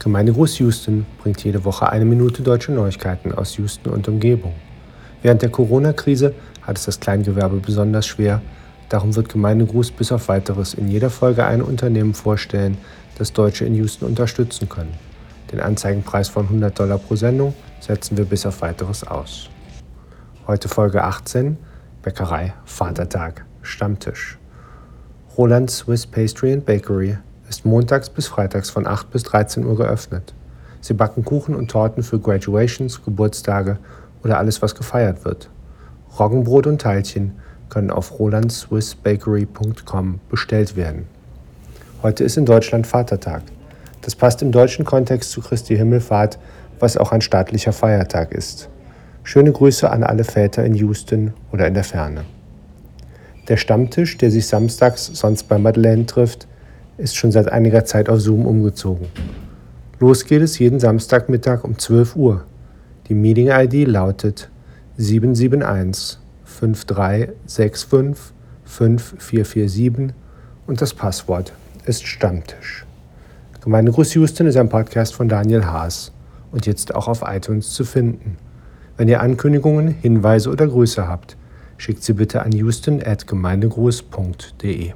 Gemeindegruß Houston bringt jede Woche eine Minute deutsche Neuigkeiten aus Houston und Umgebung. Während der Corona-Krise hat es das Kleingewerbe besonders schwer. Darum wird Gemeindegruß bis auf weiteres in jeder Folge ein Unternehmen vorstellen, das Deutsche in Houston unterstützen können. Den Anzeigenpreis von 100 Dollar pro Sendung setzen wir bis auf weiteres aus. Heute Folge 18, Bäckerei, Vatertag, Stammtisch. Roland Swiss Pastry and Bakery ist montags bis freitags von 8 bis 13 Uhr geöffnet. Sie backen Kuchen und Torten für Graduations, Geburtstage oder alles, was gefeiert wird. Roggenbrot und Teilchen können auf rolandswissbakery.com bestellt werden. Heute ist in Deutschland Vatertag. Das passt im deutschen Kontext zu Christi Himmelfahrt, was auch ein staatlicher Feiertag ist. Schöne Grüße an alle Väter in Houston oder in der Ferne. Der Stammtisch, der sich samstags sonst bei Madeleine trifft, ist schon seit einiger Zeit auf Zoom umgezogen. Los geht es jeden Samstagmittag um 12 Uhr. Die Meeting-ID lautet 771 5365 5447 und das Passwort ist Stammtisch. Gemeindegruß Houston ist ein Podcast von Daniel Haas und jetzt auch auf iTunes zu finden. Wenn ihr Ankündigungen, Hinweise oder Grüße habt, schickt sie bitte an houston.gemeindegruß.de.